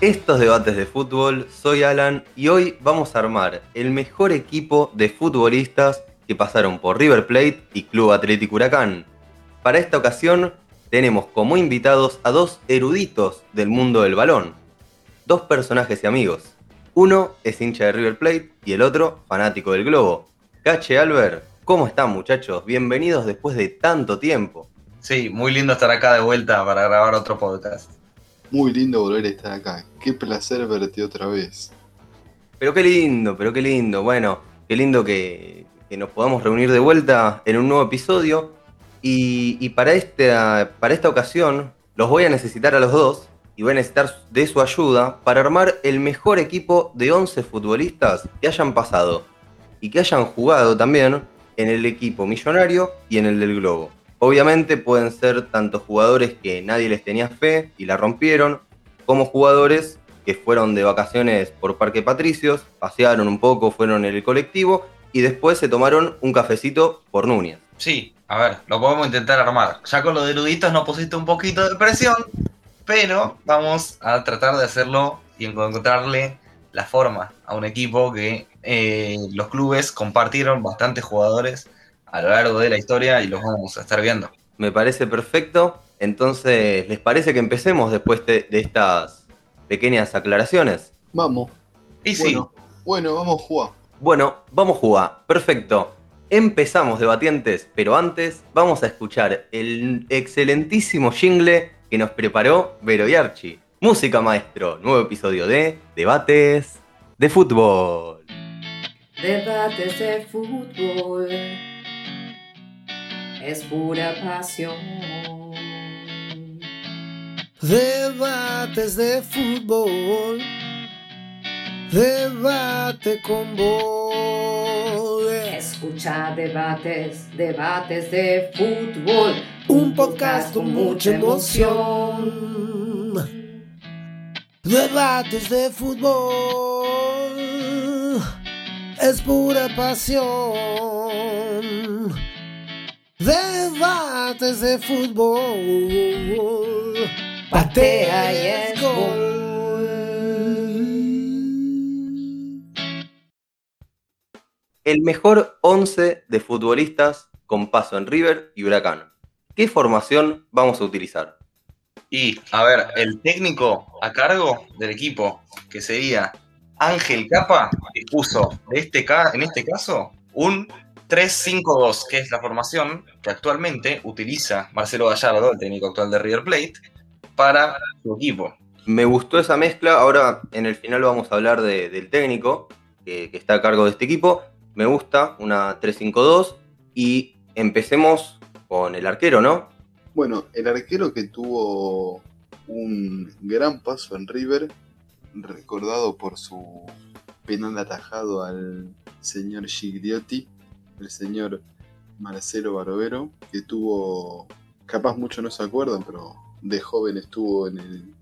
Estos debates de fútbol, soy Alan y hoy vamos a armar el mejor equipo de futbolistas que pasaron por River Plate y Club Atlético Huracán. Para esta ocasión tenemos como invitados a dos eruditos del mundo del balón, dos personajes y amigos. Uno es hincha de River Plate y el otro fanático del globo. Cache Albert, ¿cómo están muchachos? Bienvenidos después de tanto tiempo. Sí, muy lindo estar acá de vuelta para grabar otro podcast. Muy lindo volver a estar acá. Qué placer verte otra vez. Pero qué lindo, pero qué lindo. Bueno, qué lindo que, nos podamos reunir de vuelta en un nuevo episodio. Y, y para, esta, para esta ocasión los voy a necesitar a los dos y voy a necesitar de su ayuda para armar el mejor equipo de 11 futbolistas que hayan pasado y que hayan jugado también en el equipo millonario y en el del Globo. Obviamente pueden ser tanto jugadores que nadie les tenía fe y la rompieron, como jugadores que fueron de vacaciones por Parque Patricios, pasearon un poco, fueron en el colectivo y después se tomaron un cafecito por Núñez. Sí, a ver, lo podemos intentar armar. Ya con los eruditos nos pusiste un poquito de presión, pero vamos a tratar de hacerlo y encontrarle la forma a un equipo que eh, los clubes compartieron bastantes jugadores a lo largo de la historia y los vamos a estar viendo. Me parece perfecto. Entonces, ¿les parece que empecemos después de, de estas pequeñas aclaraciones? Vamos. Y sí, Bueno, bueno, vamos a jugar. Bueno, vamos a jugar. Perfecto. Empezamos, debatientes, pero antes vamos a escuchar el excelentísimo jingle que nos preparó Vero y Archie. Música maestro, nuevo episodio de Debates de Fútbol. Debates de fútbol es pura pasión. Debates de fútbol. Debate con vos. Escucha debates, debates de fútbol. Un podcast con mucha emoción. Debates de fútbol. Es pura pasión. Debates de fútbol. Patea y es gol. El mejor 11 de futbolistas con paso en River y Huracán. ¿Qué formación vamos a utilizar? y a ver, el técnico a cargo del equipo, que sería Ángel Capa, que puso de este en este caso un 3-5-2, que es la formación que actualmente utiliza Marcelo Gallardo, el técnico actual de River Plate, para su equipo. Me gustó esa mezcla. Ahora en el final vamos a hablar de- del técnico que, que está a cargo de este equipo. Me gusta una 3-5-2 y empecemos con el arquero, ¿no? Bueno, el arquero que tuvo un gran paso en River, recordado por su penal atajado al señor Gigliotti, el señor Marcelo Barovero, que tuvo, capaz muchos no se acuerdan, pero de joven estuvo en el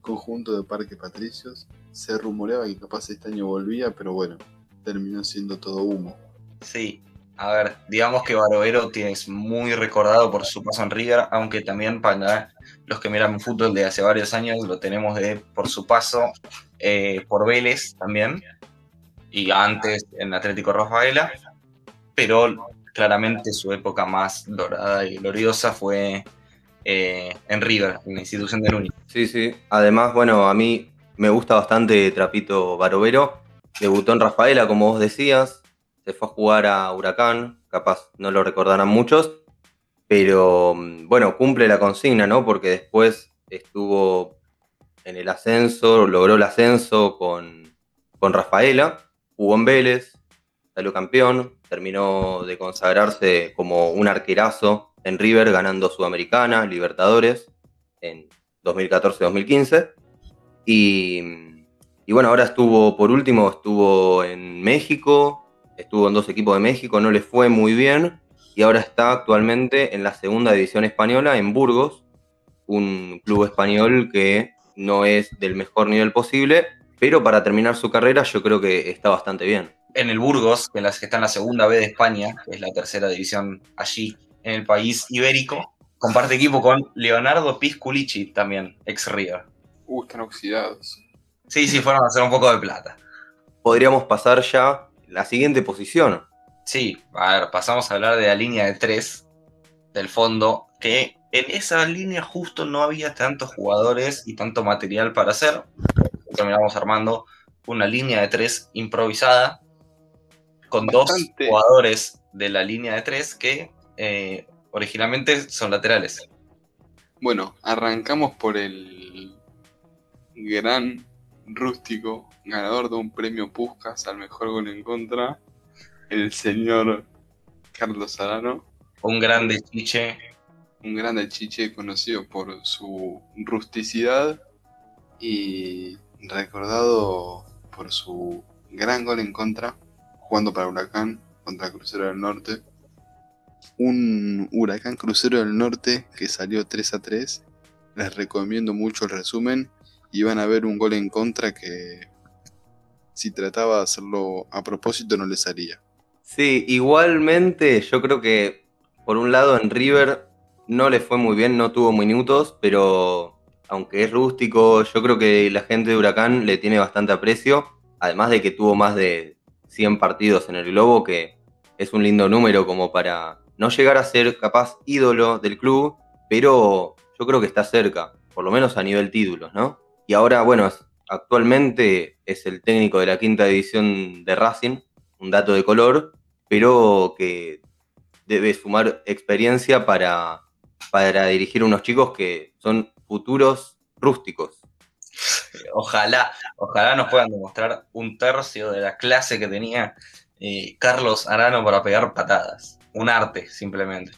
conjunto de Parque Patricios. Se rumoreaba que capaz este año volvía, pero bueno, terminó siendo todo humo. Sí, a ver, digamos que Barovero es muy recordado por su paso en River, aunque también para los que miran fútbol de hace varios años lo tenemos de, por su paso eh, por Vélez también, y antes en Atlético Rafaela, pero claramente su época más dorada y gloriosa fue eh, en River, en la institución de Núñez. Sí, sí. Además, bueno, a mí me gusta bastante Trapito Barovero. Debutó en Rafaela, como vos decías. Se fue a jugar a Huracán. Capaz no lo recordarán muchos. Pero mm, bueno, cumple la consigna, ¿no? Porque después estuvo en el ascenso, logró el ascenso con, con Rafaela. Jugó en Vélez, salió campeón. Terminó de consagrarse como un arquerazo en River, ganando Sudamericana, Libertadores en 2014-2015. Y, y bueno, ahora estuvo, por último, estuvo en México, estuvo en dos equipos de México, no le fue muy bien. Y ahora está actualmente en la segunda división española, en Burgos, un club español que no es del mejor nivel posible, pero para terminar su carrera yo creo que está bastante bien. En el Burgos, que, en las, que está en la segunda B de España, que es la tercera división allí en el país ibérico, comparte equipo con Leonardo Pisculici también, ex River. Uh, están oxidados. Sí, sí, fueron a hacer un poco de plata. Podríamos pasar ya a la siguiente posición. Sí, a ver, pasamos a hablar de la línea de tres del fondo, que en esa línea justo no había tantos jugadores y tanto material para hacer. Terminamos armando una línea de tres improvisada con Bastante. dos jugadores de la línea de tres que eh, originalmente son laterales. Bueno, arrancamos por el gran rústico, ganador de un premio Puskas al mejor gol en contra, el señor Carlos Arano, Un grande chiche. un grande chiche conocido por su rusticidad y recordado por su gran gol en contra, jugando para Huracán contra Crucero del Norte. Un Huracán Crucero del Norte que salió 3 a 3. Les recomiendo mucho el resumen y van a ver un gol en contra que si trataba de hacerlo a propósito no le salía. Sí, igualmente yo creo que por un lado en River no le fue muy bien, no tuvo minutos, pero aunque es rústico, yo creo que la gente de Huracán le tiene bastante aprecio, además de que tuvo más de 100 partidos en el Globo, que es un lindo número como para no llegar a ser capaz ídolo del club, pero yo creo que está cerca, por lo menos a nivel títulos, ¿no? Y ahora, bueno, actualmente es el técnico de la quinta división de Racing, un dato de color, pero que debe sumar experiencia para, para dirigir unos chicos que son futuros rústicos. Ojalá, ojalá nos puedan demostrar un tercio de la clase que tenía eh, Carlos Arano para pegar patadas. Un arte, simplemente.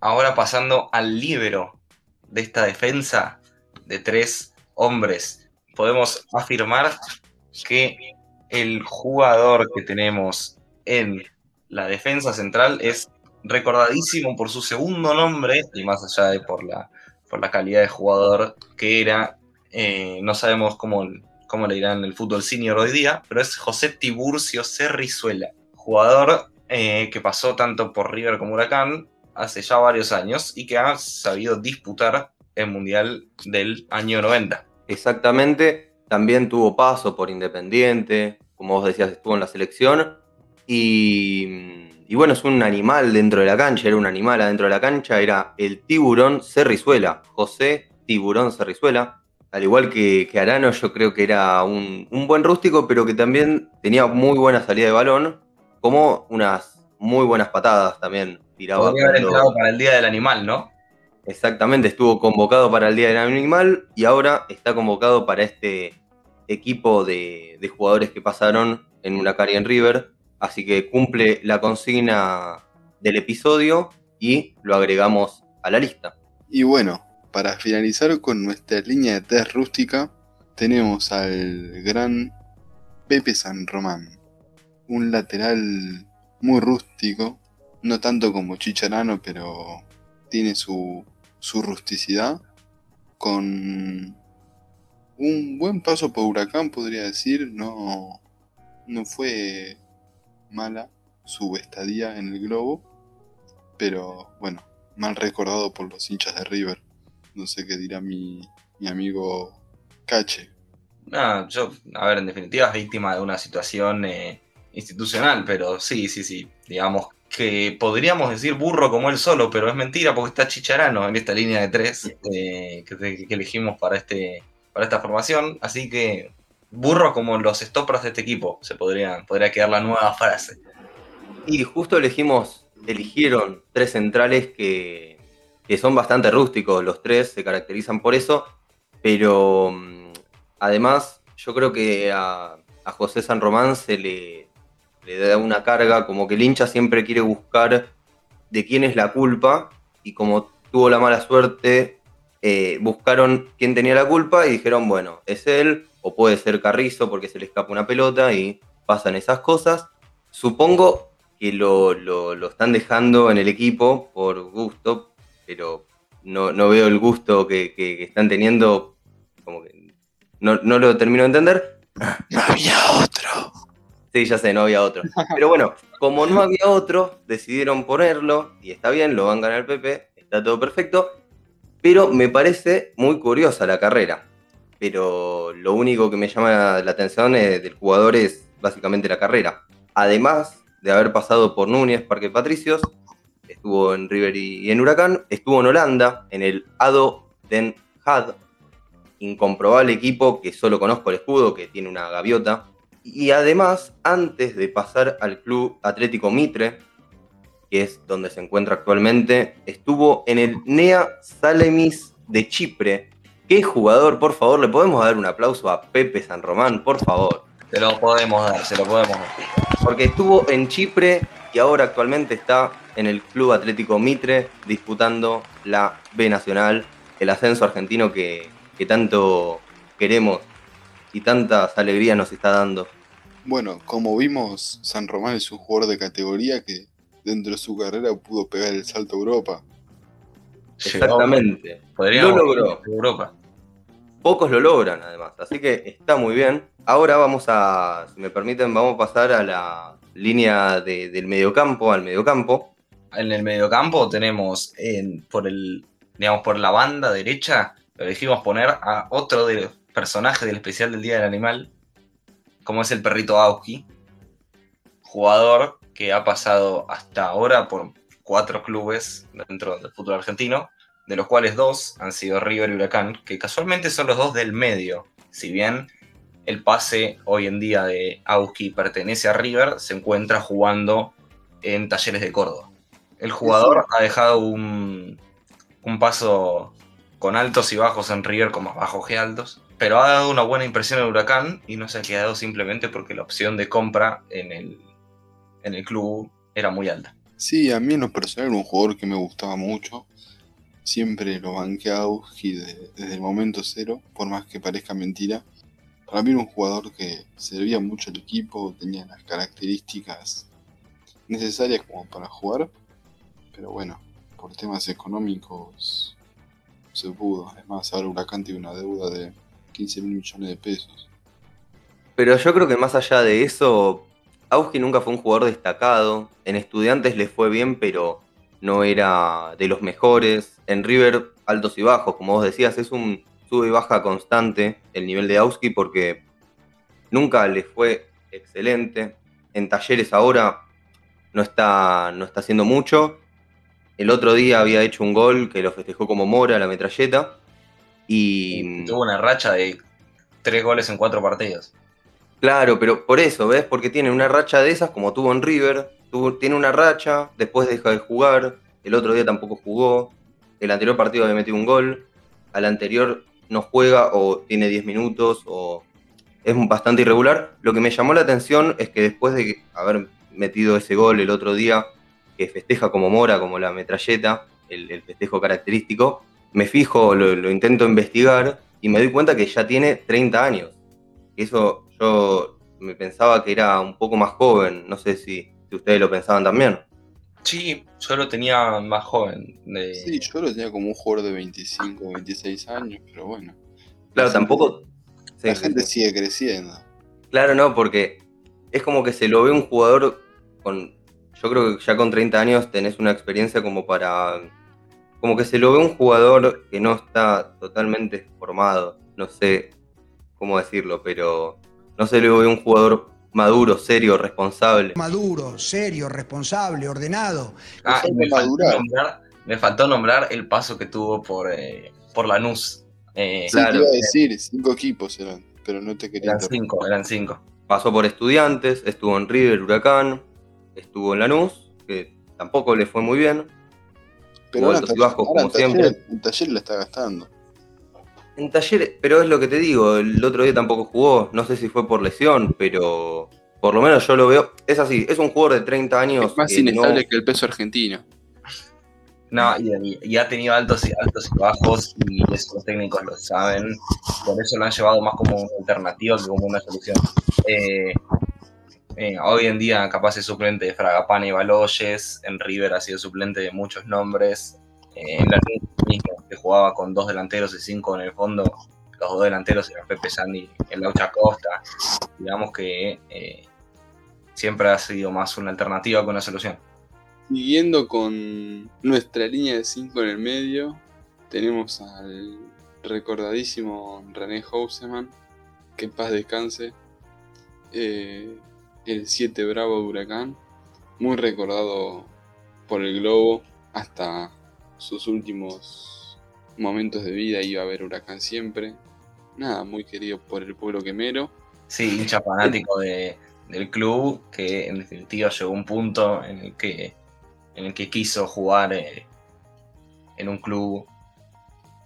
Ahora pasando al líbero de esta defensa de tres hombres, podemos afirmar que el jugador que tenemos en la defensa central es recordadísimo por su segundo nombre y más allá de por la, por la calidad de jugador que era eh, no sabemos cómo, cómo le dirán en el fútbol senior hoy día, pero es José Tiburcio Cerrizuela, jugador eh, que pasó tanto por River como Huracán hace ya varios años y que ha sabido disputar el Mundial del año 90. Exactamente, también tuvo paso por Independiente, como vos decías, estuvo en la selección. Y, y bueno, es un animal dentro de la cancha, era un animal adentro de la cancha, era el tiburón Cerrizuela, José Tiburón Cerrizuela. Al igual que, que Arano, yo creo que era un, un buen rústico, pero que también tenía muy buena salida de balón, como unas muy buenas patadas también tiraba. Podría haber cuando- para el Día del Animal, ¿no? Exactamente, estuvo convocado para el Día del Animal y ahora está convocado para este equipo de, de jugadores que pasaron en y en River. Así que cumple la consigna del episodio y lo agregamos a la lista. Y bueno, para finalizar con nuestra línea de test rústica, tenemos al gran Pepe San Román, un lateral muy rústico, no tanto como Chicharano, pero tiene su, su rusticidad, con un buen paso por Huracán, podría decir, no, no fue mala su estadía en el globo, pero bueno, mal recordado por los hinchas de River. No sé qué dirá mi, mi amigo Cache. No, yo, a ver, en definitiva es víctima de una situación eh, institucional, pero sí, sí, sí. Digamos que podríamos decir burro como él solo, pero es mentira porque está Chicharano en esta línea de tres eh, que, que elegimos para, este, para esta formación. Así que burro como los stoppers de este equipo, se podría, podría quedar la nueva frase. Y justo elegimos, eligieron tres centrales que, que son bastante rústicos, los tres se caracterizan por eso, pero mm, además yo creo que a, José San Román se le, le da una carga, como que el hincha siempre quiere buscar de quién es la culpa, y como tuvo la mala suerte, eh, buscaron quién tenía la culpa y dijeron, bueno, es él, o puede ser Carrizo porque se le escapa una pelota y pasan esas cosas. Supongo que lo, lo- lo están dejando en el equipo por gusto, pero no, no veo el gusto que, que- que están teniendo, como que no, no lo termino de entender. No había otro. Sí, ya sé, no había otro. Pero bueno, como no había otro, decidieron ponerlo, y está bien, lo van a ganar el PP, está todo perfecto, pero me parece muy curiosa la carrera. pero lo único que me llama la atención eh, del jugador es básicamente la carrera. Además de haber pasado por Núñez, Parque Patricios, estuvo en River y en Huracán, estuvo en Holanda, en el ADO Den Haag, incomprobable equipo que solo conozco el escudo, que tiene una gaviota. Y además, antes de pasar al Club Atlético Mitre, que es donde se encuentra actualmente, estuvo en el Nea Salemis de Chipre. ¿Qué jugador, por favor? ¿Le podemos dar un aplauso a Pepe San Román, por favor? Se lo podemos dar, se lo podemos dar. Porque estuvo en Chipre y ahora actualmente está en el Club Atlético Mitre disputando la B Nacional, el ascenso argentino que, que tanto queremos y tantas alegrías nos está dando. Bueno, como vimos, San Román es un jugador de categoría que dentro de su carrera pudo pegar el salto a Europa. Exactamente. Podríamos Lo logró. Europa. Pocos lo logran además, así que está muy bien. Ahora vamos a, si me permiten, vamos a pasar a la línea de- del mediocampo, al mediocampo. En el mediocampo tenemos en- por el, digamos, por la banda derecha, elegimos poner a otro de los personajes del especial del Día del Animal, como es el perrito Auski, jugador que ha pasado hasta ahora por cuatro clubes dentro del fútbol argentino, de los cuales dos han sido River y Huracán, que casualmente son los dos del medio. Si bien el pase hoy en día de Auski pertenece a River, se encuentra jugando en Talleres de Córdoba. El jugador ha dejado un, un paso con altos y bajos en River, con más bajos que altos, pero ha dado una buena impresión en Huracán y no se ha quedado simplemente porque la opción de compra en el, en el club era muy alta. Sí, a mí en lo personal era un jugador que me gustaba mucho. Siempre lo banqué a Auski de- desde el momento cero, por más que parezca mentira. Para mí era un jugador que servía mucho al equipo, tenía las características necesarias como para jugar. Pero bueno, por temas económicos se pudo. Es más, ahora Huracán tiene una deuda de 15 mil millones de pesos. Pero yo creo que más allá de eso, Auski nunca fue un jugador destacado. En Estudiantes le fue bien, pero no era de los mejores. En River, altos y bajos, como vos decías, es un sube y baja constante el nivel de Auski porque nunca le fue excelente. En Talleres ahora no está, no está haciendo mucho. El otro día había hecho un gol que lo festejó como Mora, la metralleta. Y Tuvo una racha de tres goles en cuatro partidos. Claro, pero por eso, ¿ves? Porque tiene una racha de esas como tuvo en River. tuvo- tiene una racha, después deja de jugar. El otro día tampoco jugó. El anterior partido había metido un gol. Al anterior no juega o tiene 10 minutos o es bastante irregular. Lo que me llamó la atención es que después de haber metido ese gol el otro día, que festeja como Mora, como la metralleta, el, festejo característico, me fijo, lo, lo intento investigar y me doy cuenta que ya tiene 30 años. Eso yo me pensaba que era un poco más joven, no sé si, si ustedes lo pensaban también. Sí, yo lo tenía más joven. de- Sí, yo lo tenía como un jugador de 25 o 26 años, pero bueno. Claro, La tampoco... la sí, gente sí. sigue creciendo. Claro, no, porque es como que se lo ve un jugador con... Yo creo que ya con 30 años tenés una experiencia como para... Como que se lo ve un jugador que no está totalmente formado. No sé cómo decirlo, pero no se le ve un jugador maduro, serio, responsable. Maduro, serio, responsable, ordenado. Ah, me faltó, nombrar, me faltó nombrar el paso que tuvo por, eh, por Lanús. Eh, Sí, Claro. te iba a decir, cinco equipos eran, pero no te quería eran interrumpir. cinco, eran cinco. Pasó por Estudiantes, estuvo en River, Huracán, estuvo en Lanús, que tampoco le fue muy bien. Pero ahora, bajos, ahora como taller, siempre. en taller la está gastando. En Talleres, pero es lo que te digo, el otro día tampoco jugó, no sé si fue por lesión, pero por lo menos yo lo veo, es así, es un jugador de 30 años Es más que inestable no- que el peso argentino. No, y, y ha tenido altos y altos y bajos, y eso los técnicos lo saben. Por eso lo han llevado más como una alternativa que como una solución. Eh, eh, hoy en día, capaz es suplente de Fragapane y Baloyes. En River ha sido suplente de muchos nombres. En la mismo, que jugaba con dos delanteros y cinco en el fondo. Los dos delanteros eran Pepe Sandy el Laucha Costa. Digamos que eh, siempre ha sido más una alternativa que una solución. Siguiendo con nuestra línea de 5 en el medio, tenemos al recordadísimo René Houseman, que en paz descanse. Eh, el 7 Bravo de Huracán, muy recordado por el Globo hasta sus últimos momentos de vida iba a ver Huracán siempre. Nada, muy querido por el pueblo quemero. Sí, hincha fanático de, del club, que en definitiva llegó a un punto en el que, en el que quiso jugar eh, en un club,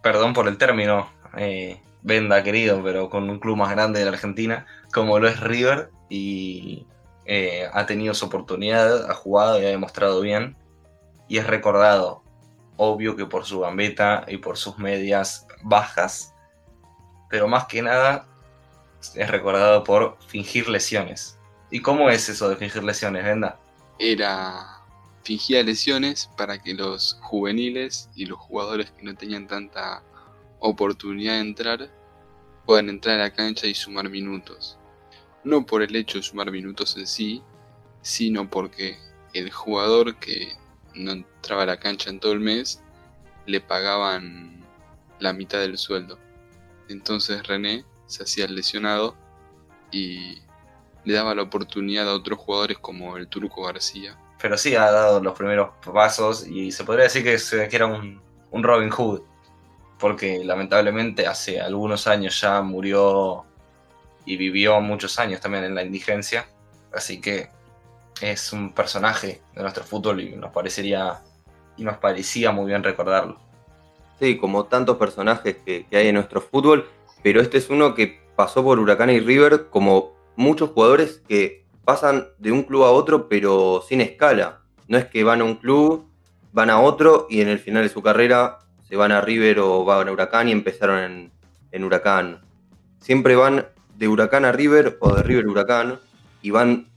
perdón por el término, eh, venda querido, pero con un club más grande de la Argentina, como lo es River, y eh, ha tenido su oportunidad, ha jugado y ha demostrado bien, y es recordado, obvio que por su gambeta y por sus medias bajas, pero más que nada es recordado por fingir lesiones. ¿Y cómo es eso de fingir lesiones, Venda? Era fingía lesiones para que los juveniles y los jugadores que no tenían tanta oportunidad de entrar puedan entrar a la cancha y sumar minutos. No por el hecho de sumar minutos en sí, sino porque el jugador que no entraba a la cancha en todo el mes le pagaban la mitad del sueldo. Entonces René se hacía lesionado y le daba la oportunidad a otros jugadores como el Turco García. Pero sí ha dado los primeros pasos y se podría decir que era un, un Robin Hood. Porque lamentablemente hace algunos años ya murió y vivió muchos años también en la indigencia. Así que es un personaje de nuestro fútbol y nos parecería y nos parecía muy bien recordarlo. Sí, como tantos personajes que, hay en nuestro fútbol, pero este es uno que pasó por Huracán y River como muchos jugadores que pasan de un club a otro, pero sin escala. No es que van a un club, van a otro y en el final de su carrera se van a River o van a Huracán y empezaron en, en Huracán. Siempre van de Huracán a River o de River a Huracán y van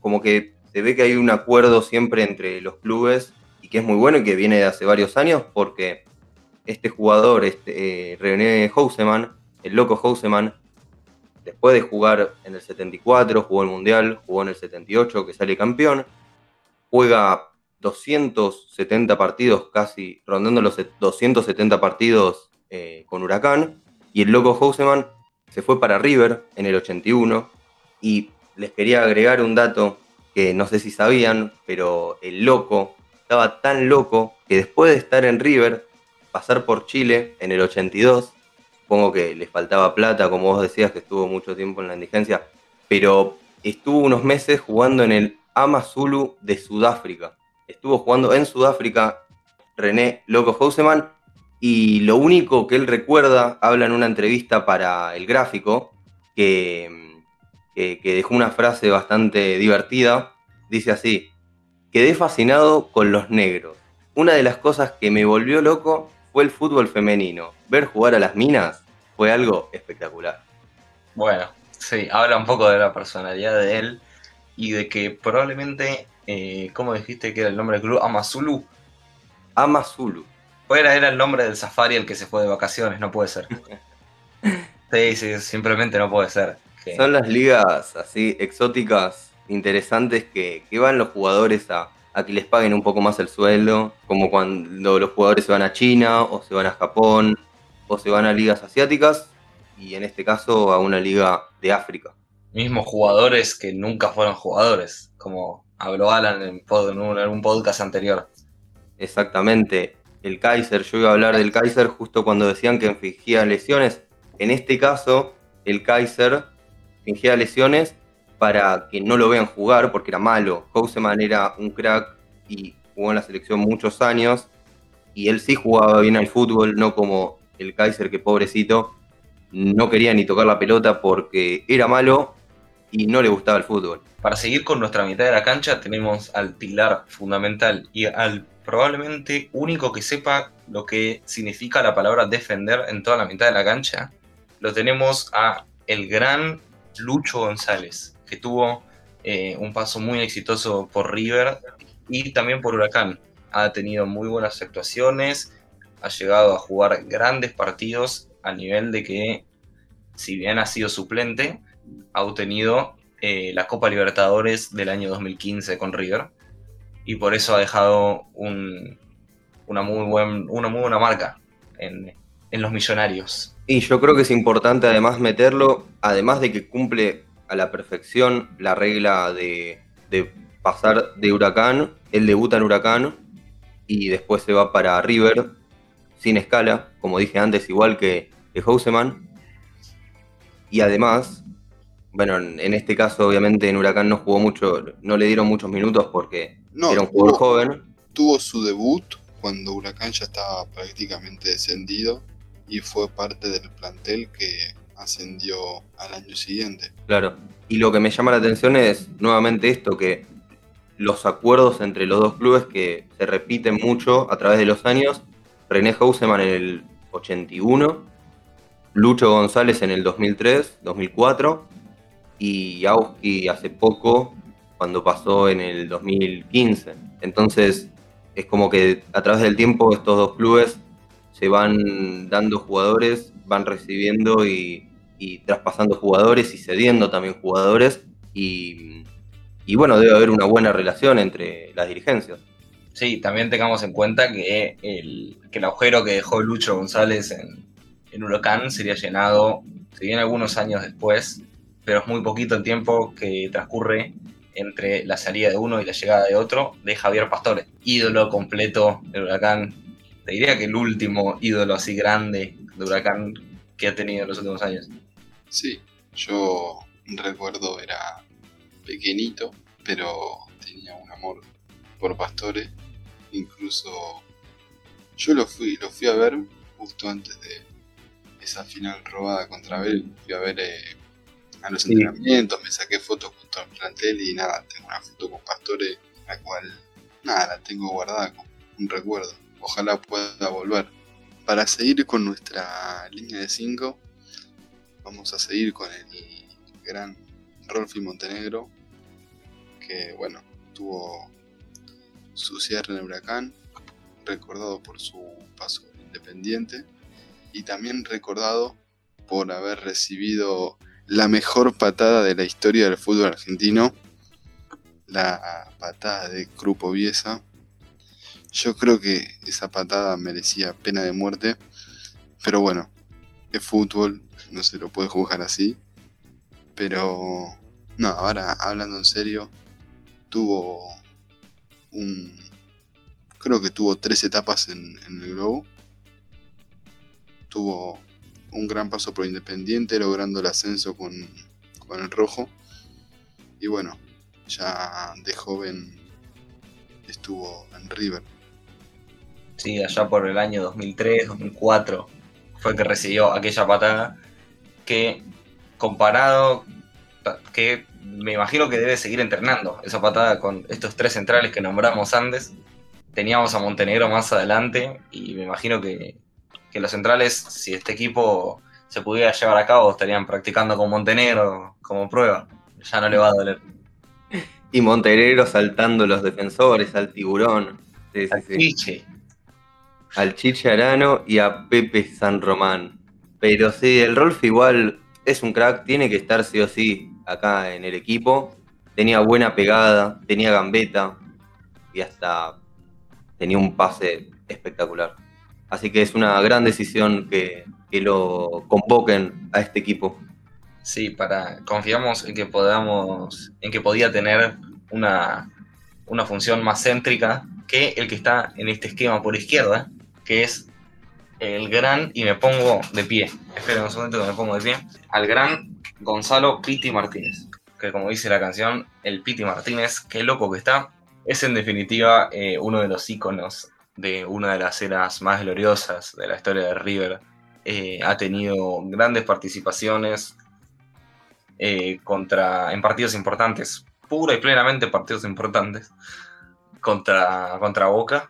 como que se ve que hay un acuerdo siempre entre los clubes y que es muy bueno y que viene de hace varios años porque este jugador, este, eh, René Houseman, el loco Houseman, después de jugar en el 74, jugó el Mundial, jugó en el 78, que sale campeón, juega 270 partidos, casi rondando los 270 partidos eh, con Huracán, y el loco Houseman se fue para River en el 81, y les quería agregar un dato que no sé si sabían, pero el loco estaba tan loco que después de estar en River, pasar por Chile en el 82, supongo que le faltaba plata, como vos decías, que estuvo mucho tiempo en la indigencia, pero estuvo unos meses jugando en el Amazulu de Sudáfrica. Estuvo jugando en Sudáfrica René Loco Houseman y lo único que él recuerda, habla en una entrevista para el gráfico, que, que, que dejó una frase bastante divertida, dice así, quedé fascinado con los negros. Una de las cosas que me volvió loco fue el fútbol femenino. Ver jugar a las minas fue algo espectacular. Bueno, sí, habla un poco de la personalidad de él y de que probablemente, eh, ¿cómo dijiste que era el nombre del club? Amazulu. Amazulu. Era, era el nombre del safari el que se fue de vacaciones, no puede ser. Sí, sí, simplemente no puede ser. Son las ligas así exóticas, interesantes, que, que van los jugadores a, a que les paguen un poco más el sueldo, como cuando los jugadores se van a China o se van a Japón o se van a ligas asiáticas y en este caso a una liga de África. mismos jugadores que nunca fueron jugadores, como habló Alan en, pod- en un- en un podcast anterior. Exactamente. El Kaiser, yo iba a hablar del Kaiser justo cuando decían que fingía lesiones. En este caso, el Kaiser fingía lesiones para que no lo vean jugar porque era malo. Houseman era un crack y jugó en la selección muchos años y él sí jugaba bien al fútbol, no como el Kaiser que pobrecito no quería ni tocar la pelota porque era malo y no le gustaba el fútbol. Para seguir con nuestra mitad de la cancha tenemos al pilar fundamental y al probablemente único que sepa lo que significa la palabra defender en toda la mitad de la cancha. Lo tenemos a el gran Lucho González, que tuvo eh, un paso muy exitoso por River y también por Huracán. Ha tenido muy buenas actuaciones, ha llegado a jugar grandes partidos a nivel de que, si bien ha sido suplente, ha obtenido eh, la Copa Libertadores del año 2015 con River y por eso ha dejado un- una, muy buen, una muy buena marca en, en los millonarios. Y yo creo que es importante además meterlo, además de que cumple a la perfección la regla de, de pasar de Huracán, él debuta en Huracán y después se va para River sin escala, como dije antes, igual que, que Houseman. Y además, bueno, en, este caso obviamente en Huracán no jugó mucho, no le dieron muchos minutos porque No, era un jugador tuvo, joven. tuvo su debut cuando Huracán ya estaba prácticamente descendido y fue parte del plantel que ascendió al año siguiente. Claro. Y lo que me llama la atención es nuevamente esto, que los acuerdos entre los dos clubes que se repiten mucho a través de los años. René Houseman en el 81, Lucho González en el 2003, 2004 y Auski hace poco cuando pasó en el 2015. Entonces es como que a través del tiempo estos dos clubes se van dando jugadores, van recibiendo y, y traspasando jugadores y cediendo también jugadores. Y, y bueno, debe haber una buena relación entre las dirigencias. Sí, también tengamos en cuenta que el, que el agujero que dejó Lucho González en, en Huracán sería llenado, si bien algunos años después, pero es muy poquito el tiempo que transcurre entre la salida de uno y la llegada de otro, de Javier Pastore, ídolo completo del Huracán. Te diría que el último ídolo así grande de Huracán que ha tenido en los últimos años. Sí, yo recuerdo era pequeñito, pero tenía un amor por Pastore. Incluso yo lo fui, lo fui a ver justo antes de esa final robada contra Bell. Fui a ver eh, a los Sí. entrenamientos, me saqué fotos junto al plantel y nada, tengo una foto con Pastore, la cual, nada, la tengo guardada como un recuerdo. Ojalá pueda volver. Para seguir con nuestra línea de 5, vamos a seguir con el gran Rolfi Montenegro, que bueno, tuvo su cierre en el Huracán, recordado por su paso en independiente y también recordado por haber recibido la mejor patada de la historia del fútbol argentino, la patada de Grupo Biesa. Yo creo que esa patada merecía pena de muerte, pero bueno, es fútbol, no se lo puede juzgar así. Pero no, ahora hablando en serio, tuvo un. Creo que tuvo tres etapas en, en el Globo. Tuvo un gran paso por Independiente, logrando el ascenso con, con el Rojo. Y bueno, ya de joven estuvo en River. Sí, allá por el año 2003, 2004 fue que recibió aquella patada que comparado, que me imagino que debe seguir entrenando esa patada con estos tres centrales que nombramos antes. Teníamos a Montenegro más adelante y me imagino que, que los centrales, si este equipo se pudiera llevar a cabo, estarían practicando con Montenegro como prueba. Ya no le va a doler. Y Montenegro saltando los defensores, al tiburón. Sí, sí, Al sí. Al Chiche Arano y a Pepe San Román. Pero sí, el Rolf igual es un crack, tiene que estar sí o sí acá en el equipo. Tenía buena pegada, tenía gambeta y hasta tenía un pase espectacular. Así que es una gran decisión que, que lo convoquen a este equipo. Sí, para confiamos en que podamos, en que podía tener una, una función más céntrica que el que está en este esquema por izquierda, que es el gran, y me pongo de pie, esperen un segundo que me pongo de pie, al gran Gonzalo Piti Martínez, que como dice la canción, el Piti Martínez, qué loco que está, es en definitiva eh, uno de los íconos de una de las eras más gloriosas de la historia de River. Eh, ha tenido grandes participaciones, eh, contra, en partidos importantes, pura y plenamente partidos importantes, contra, contra Boca.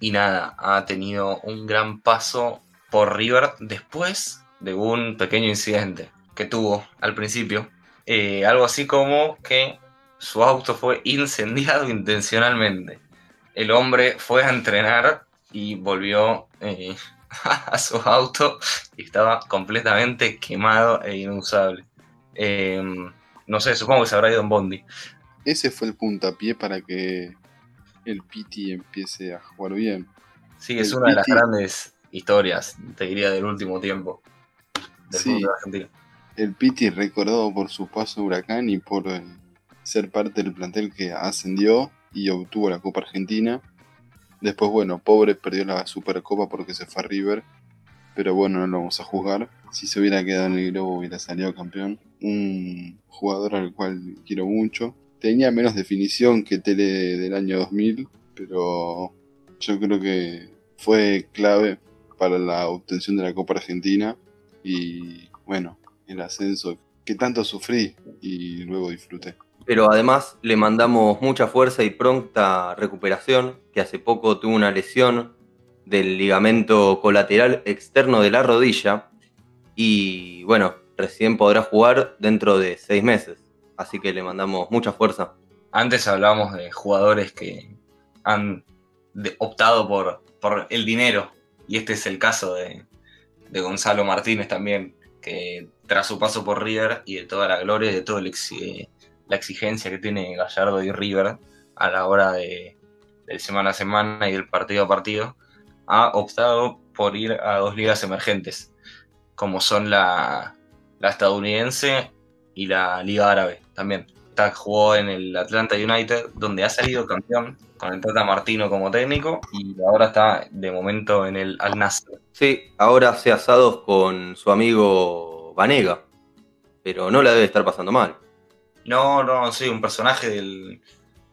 Y nada, ha tenido un gran paso por River después de un pequeño incidente que tuvo al principio. Eh, algo así como que su auto fue incendiado intencionalmente. El hombre fue a entrenar y volvió eh, a su auto y estaba completamente quemado e inusable. Eh, no sé, supongo que se habrá ido en Bondi. Ese fue el puntapié para que el Piti empiece a jugar bien. Sí, es El una de las grandes historias, te diría, del último tiempo del Sí. argentino. El Piti recordado por su paso a Huracán y por eh, ser parte del plantel que ascendió y obtuvo la Copa Argentina. Después, bueno, pobre perdió la Supercopa porque se fue a River. Pero bueno, no lo vamos a juzgar. Si se hubiera quedado en el globo hubiera salido campeón. Un jugador al cual quiero mucho. Tenía menos definición que Tele del año 2000, pero yo creo que fue clave para la obtención de la Copa Argentina y bueno, el ascenso que tanto sufrí y luego disfruté. Pero además le mandamos mucha fuerza y pronta recuperación, que hace poco tuvo una lesión del ligamento colateral externo de la rodilla y bueno, recién podrá jugar dentro de seis meses. Así que le mandamos mucha fuerza. Antes hablábamos de jugadores que han de- optado por, por el dinero, y este es el caso de, de Gonzalo Martínez también, que tras su paso por River y de toda la gloria y de toda la, exi- la exigencia que tiene Gallardo y River a la hora de, del semana a semana y del partido a partido, ha optado por ir a dos ligas emergentes, como son la, la estadounidense y la Liga Árabe también. Está- jugó en el Atlanta United, donde ha salido campeón con el Tata Martino como técnico y ahora está de momento en el Al Nassr. Sí, ahora hace asados con su amigo Vanega, pero no la debe estar pasando mal. No, no, sí, un personaje del-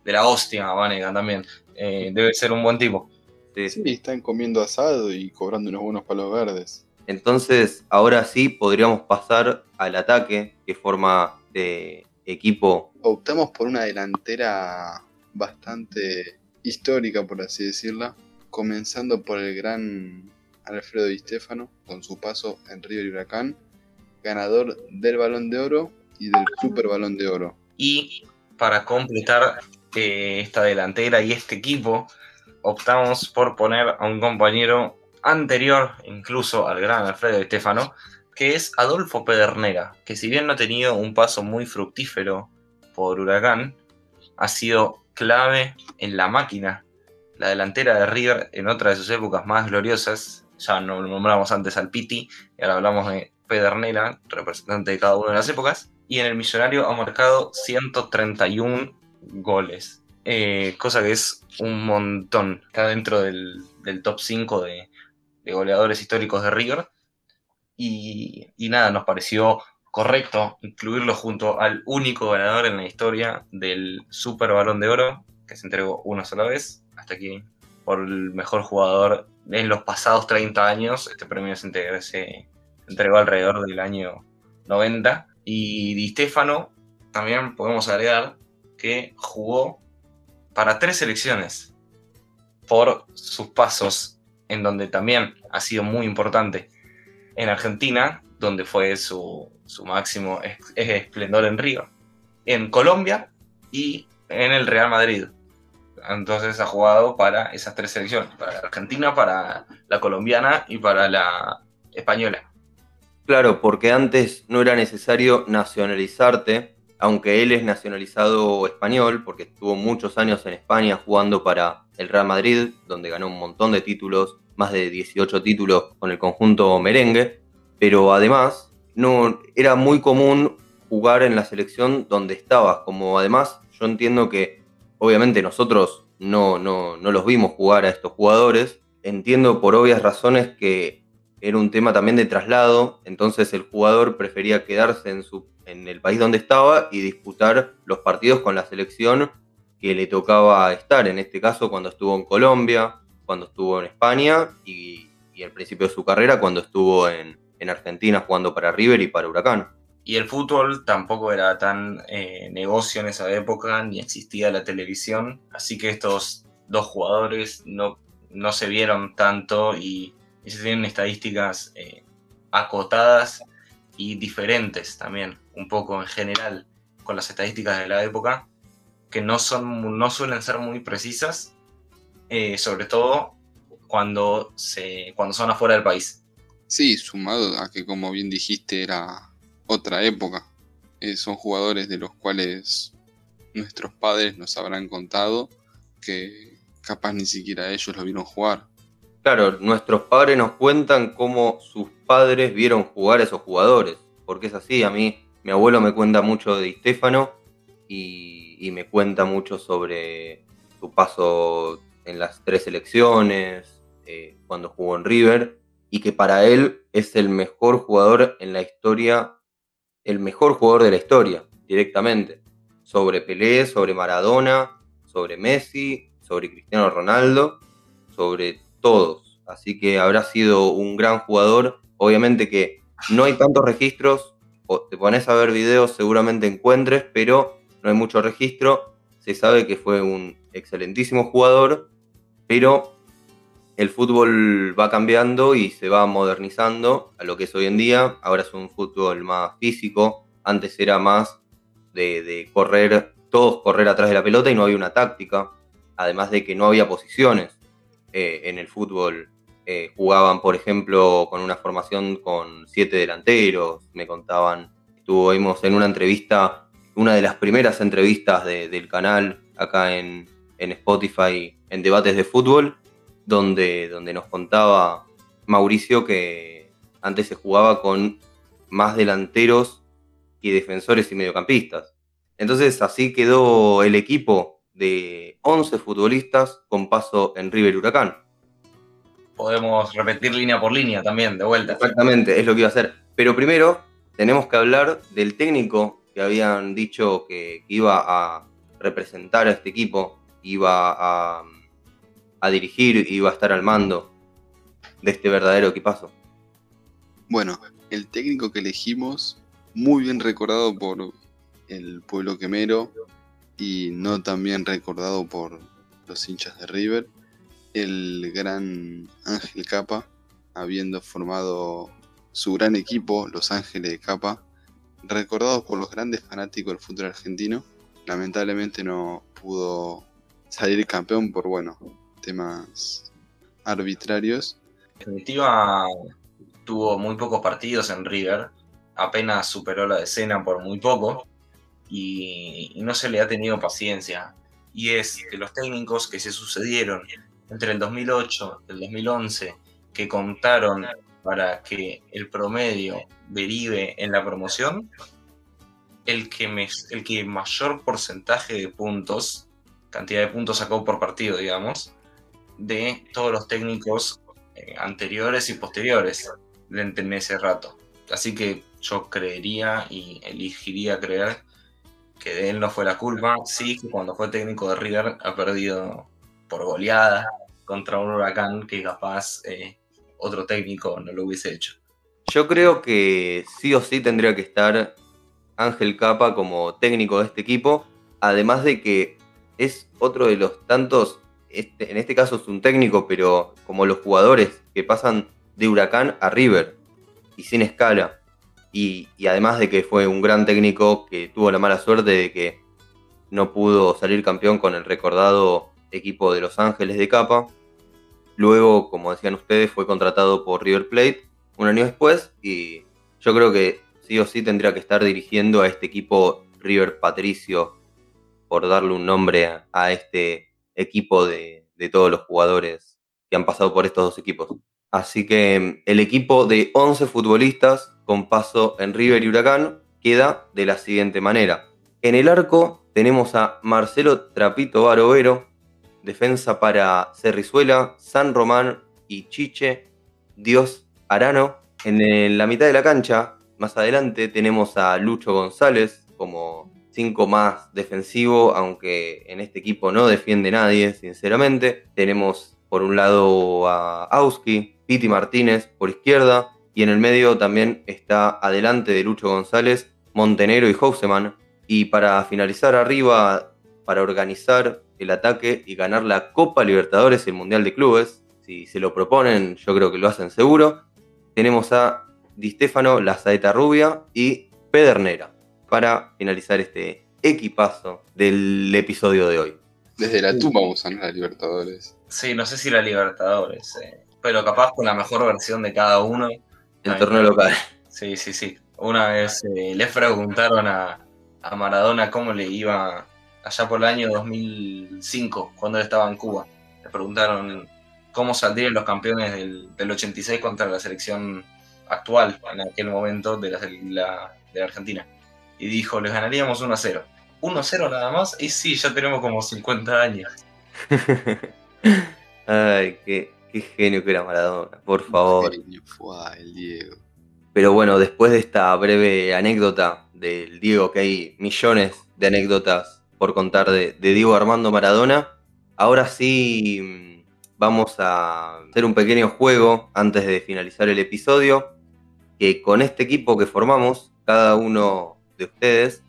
de la hostia, Vanega también. Eh, debe ser un buen tipo. Sí. Sí, están comiendo asado y cobrando unos buenos palos verdes. Entonces, ahora sí podríamos pasar al ataque que forma de equipo. Optamos por una delantera bastante histórica, por así decirla, comenzando por el gran Alfredo Di Stefano, con su paso en River y Huracán, ganador del Balón de Oro y del Super Balón de Oro. Y para completar eh, esta delantera y este equipo, optamos por poner a un compañero anterior incluso al gran Alfredo Estefano, que es Adolfo Pedernera, que si bien no ha tenido un paso muy fructífero por Huracán, ha sido clave en la máquina, la delantera de River en otra de sus épocas más gloriosas. Ya no nombramos antes al Piti, y ahora hablamos de Pedernera, representante de cada una de las épocas. Y en el Millonario ha marcado 131 goles, eh, cosa que es un montón. Está dentro del, del top 5 de, de goleadores históricos de River. Y, nada, nos pareció correcto incluirlo junto al único ganador en la historia del Super Balón de Oro, que se entregó una sola vez, hasta aquí por el mejor jugador en los pasados 30 años. Este premio se, se entregó alrededor del año 90. Y Di Stefano también podemos agregar que jugó para tres selecciones por sus pasos, en donde también ha sido muy importante en Argentina, donde fue su, su máximo es- es esplendor en Río, en Colombia y en el Real Madrid. Entonces ha jugado para esas tres selecciones, para la Argentina, para la colombiana y para la española. Claro, porque antes no era necesario nacionalizarte, aunque él es nacionalizado español, porque estuvo muchos años en España jugando para el Real Madrid, donde ganó un montón de títulos, más de 18 títulos con el conjunto merengue, pero además no era muy común jugar en la selección donde estabas, como además yo entiendo que obviamente nosotros no, no, no los vimos jugar a estos jugadores, entiendo por obvias razones que era un tema también de traslado, entonces el jugador prefería quedarse en, su, en el país donde estaba y disputar los partidos con la selección que le tocaba estar, en este caso cuando estuvo en Colombia, cuando estuvo en España y, y al principio de su carrera cuando estuvo en, en Argentina jugando para River y para Huracán. Y el fútbol tampoco era tan eh, negocio en esa época, ni existía la televisión, así que estos dos jugadores no, no se vieron tanto y, y se tienen estadísticas eh, acotadas y diferentes también, un poco en general, con las estadísticas de la época, que no, son, no suelen ser muy precisas, eh, sobre todo cuando, se, cuando son afuera del país. Sí, sumado a que como bien dijiste era otra época. Eh, son jugadores de los cuales nuestros padres nos habrán contado que capaz ni siquiera ellos lo vieron jugar. claro, nuestros padres nos cuentan cómo sus padres vieron jugar a esos jugadores, porque es así, a mí mi abuelo me cuenta mucho de Stefano y, y me cuenta mucho sobre su paso en las tres selecciones, eh, cuando jugó en River, y que para él es el mejor jugador en la historia, el mejor jugador de la historia, directamente. Sobre Pelé, sobre Maradona, sobre Messi, sobre Cristiano Ronaldo, sobre todos. Así que habrá sido un gran jugador. Obviamente que no hay tantos registros, o te pones a ver videos, seguramente encuentres, pero no hay mucho registro. Se sabe que fue un excelentísimo jugador, pero el fútbol va cambiando y se va modernizando a lo que es hoy en día. Ahora es un fútbol más físico, antes era más de, correr, todos correr atrás de la pelota y no había una táctica, además de que no había posiciones eh, en el fútbol. Eh, jugaban, por ejemplo, con una formación con siete delanteros, me contaban, estuvimos en una entrevista, una de las primeras entrevistas de- del canal acá en Spotify en debates de fútbol, donde, donde nos contaba Mauricio que antes se jugaba con más delanteros y defensores y mediocampistas. Entonces así quedó el equipo de 11 futbolistas con paso en River Huracán. Podemos repetir línea por línea también, de vuelta. Exactamente, es lo que iba a hacer. Pero primero tenemos que hablar del técnico que habían dicho que, que iba a representar a este equipo, iba a, a dirigir, iba a estar al mando de este verdadero equipazo. Bueno, el técnico que elegimos, muy bien recordado por el pueblo quemero y no tan bien recordado por los hinchas de River, el gran Ángel Capa, habiendo formado su gran equipo, Los Ángeles de Capa, recordados por los grandes fanáticos del fútbol argentino. Lamentablemente no pudo salir campeón por, bueno, temas arbitrarios. En definitiva, tuvo muy pocos partidos en River, apenas superó la decena por muy poco y, no se le ha tenido paciencia. Y es que los técnicos que se sucedieron entre el 2008 y el 2011, que contaron para que el promedio derive en la promoción, el que, el que mayor porcentaje de puntos, cantidad de puntos sacó por partido, digamos, de todos los técnicos eh, anteriores y posteriores en ese rato. Así que yo creería y elegiría creer que de él no fue la culpa. Sí, que cuando fue técnico de River ha perdido por goleada contra un huracán que capaz eh, otro técnico no lo hubiese hecho. Yo creo que sí o sí tendría que estar Ángel Capa como técnico de este equipo, además de que es otro de los tantos, este, en este caso es un técnico, pero como los jugadores que pasan de Huracán a River y sin escala. Y, y además de que fue un gran técnico que tuvo la mala suerte de que no pudo salir campeón con el recordado equipo de Los Ángeles de Capa. Luego, como decían ustedes, fue contratado por River Plate un año después y yo creo que sí o sí tendría que estar dirigiendo a este equipo River Patricio por darle un nombre a, este equipo de, todos los jugadores que han pasado por estos dos equipos. Así que el equipo de 11 futbolistas con paso en River y Huracán queda de la siguiente manera. En el arco tenemos a Marcelo Trapito Barovero, defensa para Cerrizuela, San Román y Chiche, Dios Arano. En la mitad de la cancha, más adelante, tenemos a Lucho González como 5 más defensivo, aunque en este equipo no defiende nadie, sinceramente. Tenemos por un lado a Auski, Piti Martínez por izquierda, y en el medio también está adelante de Lucho González, Montenegro y Houseman. Y para finalizar arriba, para organizar el ataque y ganar la Copa Libertadores y el Mundial de Clubes, si se lo proponen, yo creo que lo hacen seguro. Tenemos a Di Stefano, La Saeta Rubia y Pedernera para finalizar este equipazo del episodio de hoy. Desde la tumba vamos a ganar a Libertadores. Sí, no sé si la Libertadores, eh, pero capaz con la mejor versión de cada uno. El Ay, torneo local. Sí, sí, sí. Una vez eh, le preguntaron a, a Maradona cómo le iba allá por el año 2005, cuando él estaba en Cuba. Le preguntaron cómo saldrían los campeones del, del 86 contra la selección actual en aquel momento de la, la- de la Argentina. Y dijo, les ganaríamos 1 a 0. 1 a 0 nada más, y sí, ya tenemos como 50 años. Ay, qué, qué genio que era Maradona, por favor. Genio, fue el Diego. Pero bueno, después de esta breve anécdota del Diego, que hay millones de anécdotas por contar de, de Diego Armando Maradona, ahora sí mm, vamos a hacer un pequeño juego antes de finalizar el episodio, que con este equipo que formamos, cada uno de ustedes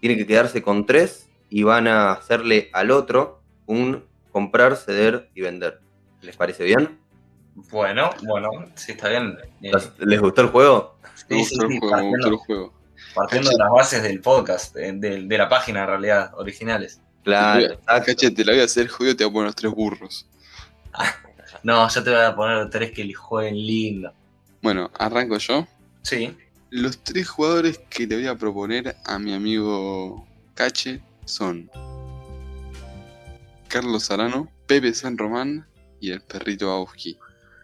tiene que quedarse con tres y van a hacerle al otro un comprar, ceder y vender. ¿Les parece bien? Bueno, bueno, sí, está bien. Eh, ¿Les gustó el juego? Sí, gustó sí, el juego, me gustó el partiendo, juego. partiendo de las bases del podcast, de, de- de la página en realidad, originales. Claro. Cache, te la voy a hacer jodido, te voy a poner los tres burros. No, yo te voy a poner tres que le jueguen lindo. Bueno, arranco yo. Sí, Los tres jugadores que le voy a proponer a mi amigo Cache son Carlos Arano, Pepe San Román y el perrito Auski.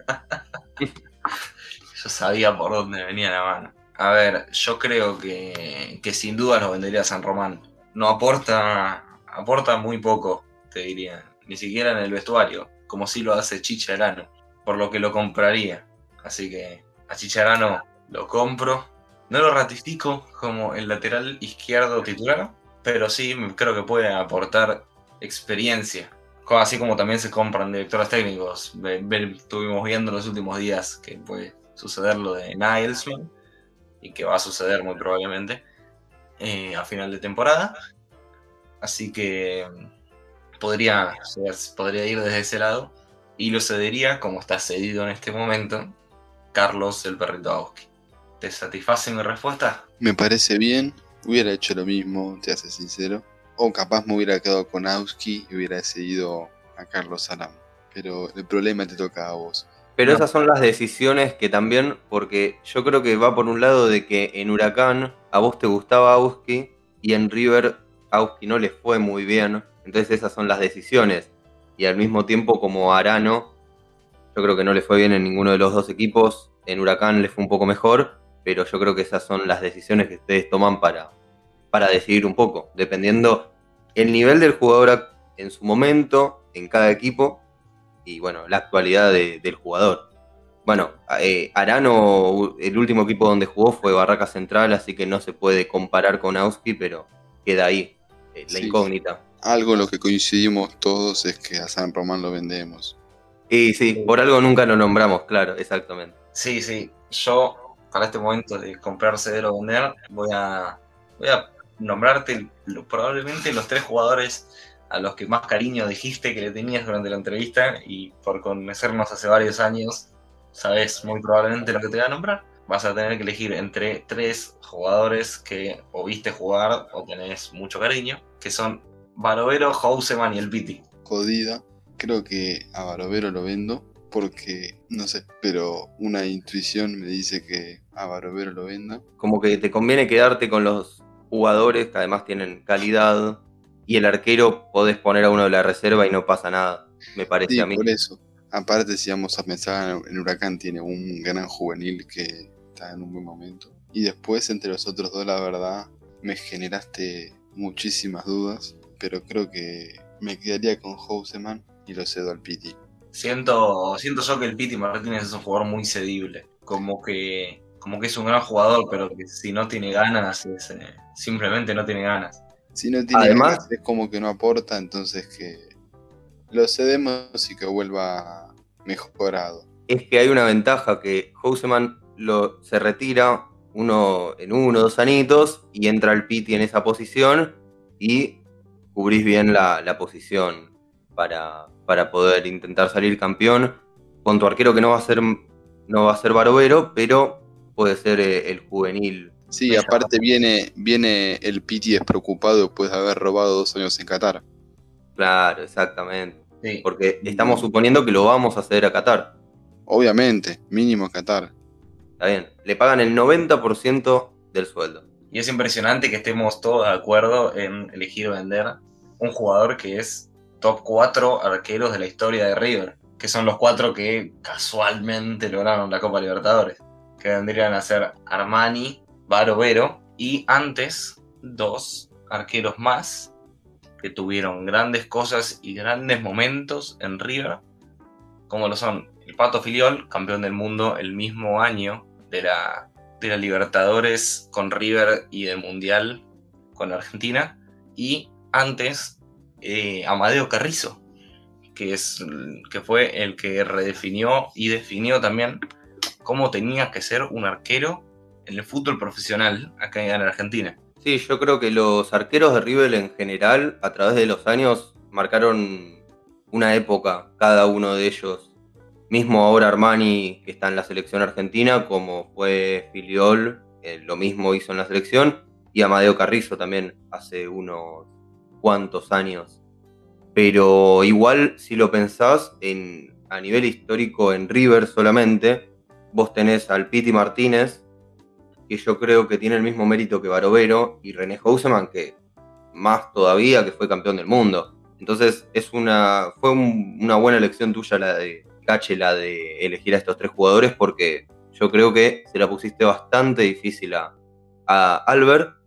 yo sabía por dónde venía la mano. A ver, yo creo que, que sin duda lo vendería San Román. No aporta, aporta muy poco, te diría. Ni siquiera en el vestuario, como si lo hace Chicharano. Por lo que lo compraría. Así que a Chicharano lo compro. No lo ratifico como el lateral izquierdo titular, pero sí creo que puede aportar experiencia. Así como también se compran directores técnicos. Estuvimos viendo en los últimos días que puede suceder lo de Nilesman y que va a suceder muy probablemente eh, a final de temporada. Así que podría, podría ir desde ese lado y lo cedería, como está cedido en este momento, Carlos el perrito Auski. ¿Te satisface mi respuesta? Me parece bien, hubiera hecho lo mismo, te hace sincero. O capaz me hubiera quedado con Auski y hubiera seguido a Carlos Arano. Pero el problema te toca a vos. Pero No. esas son las decisiones que también, porque yo creo que va por un lado de que en Huracán a vos te gustaba Auski y en River Auski no les fue muy bien. Entonces esas son las decisiones. Y al mismo tiempo como Arano, yo creo que no le fue bien en ninguno de los dos equipos. En Huracán le fue un poco mejor, pero yo creo que esas son las decisiones que ustedes toman para, para decidir un poco, dependiendo el nivel del jugador en su momento, en cada equipo, y bueno, la actualidad de- del jugador. Bueno, eh, Arano, el último equipo donde jugó fue Barraca Central, así que no se puede comparar con Auski, pero queda ahí eh, la Sí. incógnita. Algo en lo que coincidimos todos es que a San Román lo vendemos. Y sí, por algo nunca lo nombramos, claro, exactamente. Sí, sí. Yo, para este momento de comprar, ceder o vender, voy a, voy a nombrarte probablemente los tres jugadores a los que más cariño dijiste que le tenías durante la entrevista y por conocernos hace varios años, sabes muy probablemente lo que te voy a nombrar. Vas a tener que elegir entre tres jugadores que o viste jugar o tenés mucho cariño, que son Barovero, Houseman y el Piti. Jodida. Creo que a Barovero lo vendo porque, no sé, pero una intuición me dice que a Barovero lo venda. Como que te conviene quedarte con los jugadores que además tienen calidad, y el arquero podés poner a uno de la reserva y no pasa nada, me parece Sí, a mí. por eso. Aparte, si vamos a pensar en Huracán, tiene un gran juvenil que está en un buen momento. Y después, entre los otros dos, la verdad, me generaste muchísimas dudas. Pero creo que me quedaría con Houseman y lo cedo al Piti. Siento, siento yo que el Piti Martínez es un jugador muy cedible. Como que, como que es un gran jugador, pero que si no tiene ganas, es, eh, simplemente no tiene ganas. Si no tiene Además- ganas, es como que no aporta, entonces que lo cedemos y que vuelva mejorado. Es que hay una ventaja que Houseman lo, se retira uno en uno, dos anitos, y entra el Piti en esa posición y cubrís bien la, la posición para, para poder intentar salir campeón. Con tu arquero que no va a ser, no va a ser Barovero, pero puede ser eh, el juvenil. Sí, aparte viene, viene el Piti despreocupado después de haber robado dos años en Qatar. Claro, exactamente. Sí. Porque estamos suponiendo que lo vamos a hacer a Qatar. Obviamente, mínimo Qatar. Está bien. Le pagan el 90% del sueldo. Y es impresionante que estemos todos de acuerdo en elegir vender un jugador que es top 4 arqueros de la historia de River. que son los cuatro que casualmente lograron la Copa Libertadores, que vendrían a ser Armani, Barovero y antes dos arqueros más que tuvieron grandes cosas y grandes momentos en River, como lo son el Pato Filiol, campeón del mundo el mismo año de la, de la Libertadores con River y del Mundial con Argentina, y antes eh, Amadeo Carrizo, que, es, que fue el que redefinió y definió también cómo tenía que ser un arquero en el fútbol profesional acá en Argentina. Sí, yo creo que los arqueros de River en general, a través de los años, marcaron una época, cada uno de ellos. Mismo ahora Armani, que está en la selección argentina, como fue Filiol, eh, lo mismo hizo en la selección, y Amadeo Carrizo también hace unos cuantos años. Pero igual, si lo pensás, en, a nivel histórico en River solamente, vos tenés al Piti Martínez, que yo creo que tiene el mismo mérito que Barovero, y René Houseman, que más todavía, que fue campeón del mundo. Entonces es una, fue una buena elección tuya la de Cache, la de elegir a estos tres jugadores, porque yo creo que se la pusiste bastante difícil a, a Albert.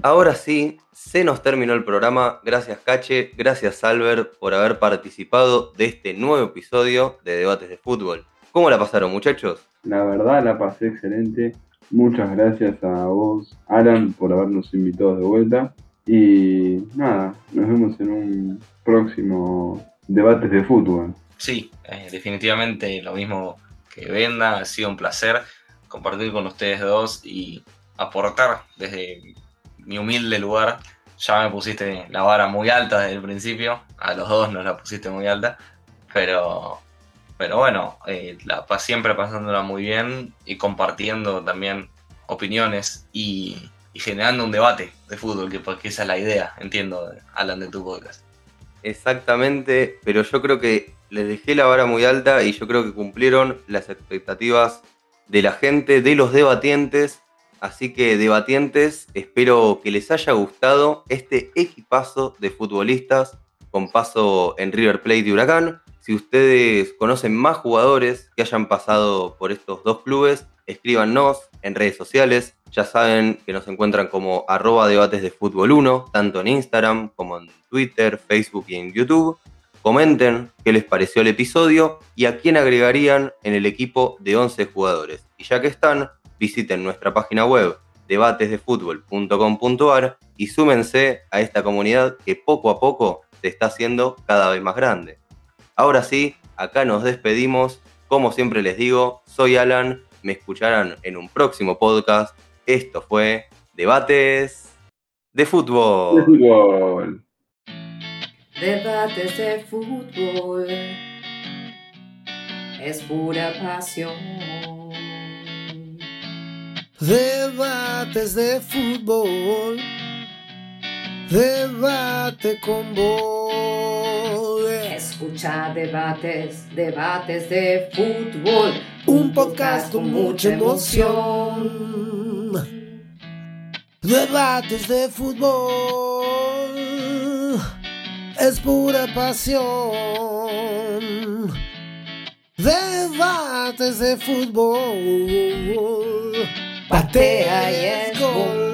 Ahora sí, se nos terminó el programa. Gracias Cache, gracias Albert por haber participado de este nuevo episodio de Debates de Fútbol. ¿Cómo la pasaron muchachos? La verdad la pasé excelente. Muchas gracias a vos, Alan, por habernos invitado de vuelta. Y nada, nos vemos en un próximo Debates de Fútbol. Sí, eh, definitivamente lo mismo que Venda. Ha sido un placer compartir con ustedes dos y aportar desde mi humilde lugar. Ya me pusiste la vara muy alta desde el principio. A los dos nos la pusiste muy alta. Pero, pero bueno, eh, siempre pasándola muy bien y compartiendo también opiniones y, y generando un debate de fútbol, que porque esa es la idea, entiendo, Alan, de tu podcast. Exactamente, pero yo creo que les dejé la vara muy alta y yo creo que cumplieron las expectativas de la gente, de los debatientes. Así que debatientes, espero que les haya gustado este equipazo de futbolistas con paso en River Plate de Huracán. Si ustedes conocen más jugadores que hayan pasado por estos dos clubes, escríbanos en redes sociales. Ya saben que nos encuentran como arroba debates de fútbol 1, tanto en Instagram como en Twitter, Facebook y en YouTube. Comenten qué les pareció el episodio y a quién agregarían en el equipo de 11 jugadores. Y ya que están, visiten nuestra página web debatesdefutbol.com.ar y súmense a esta comunidad que poco a poco se está haciendo cada vez más grande. Ahora sí, acá nos despedimos. Como siempre les digo, soy Alan, me escucharán en un próximo podcast. Esto fue Debates de Fútbol. De fútbol. Debates de fútbol. Es pura pasión. Debates de fútbol. Debate con vos. Escucha debates, debates de fútbol. Un podcast con mucha emoción. Debates de fútbol. Es pura pasión. Debates de fútbol. Patea y es gol.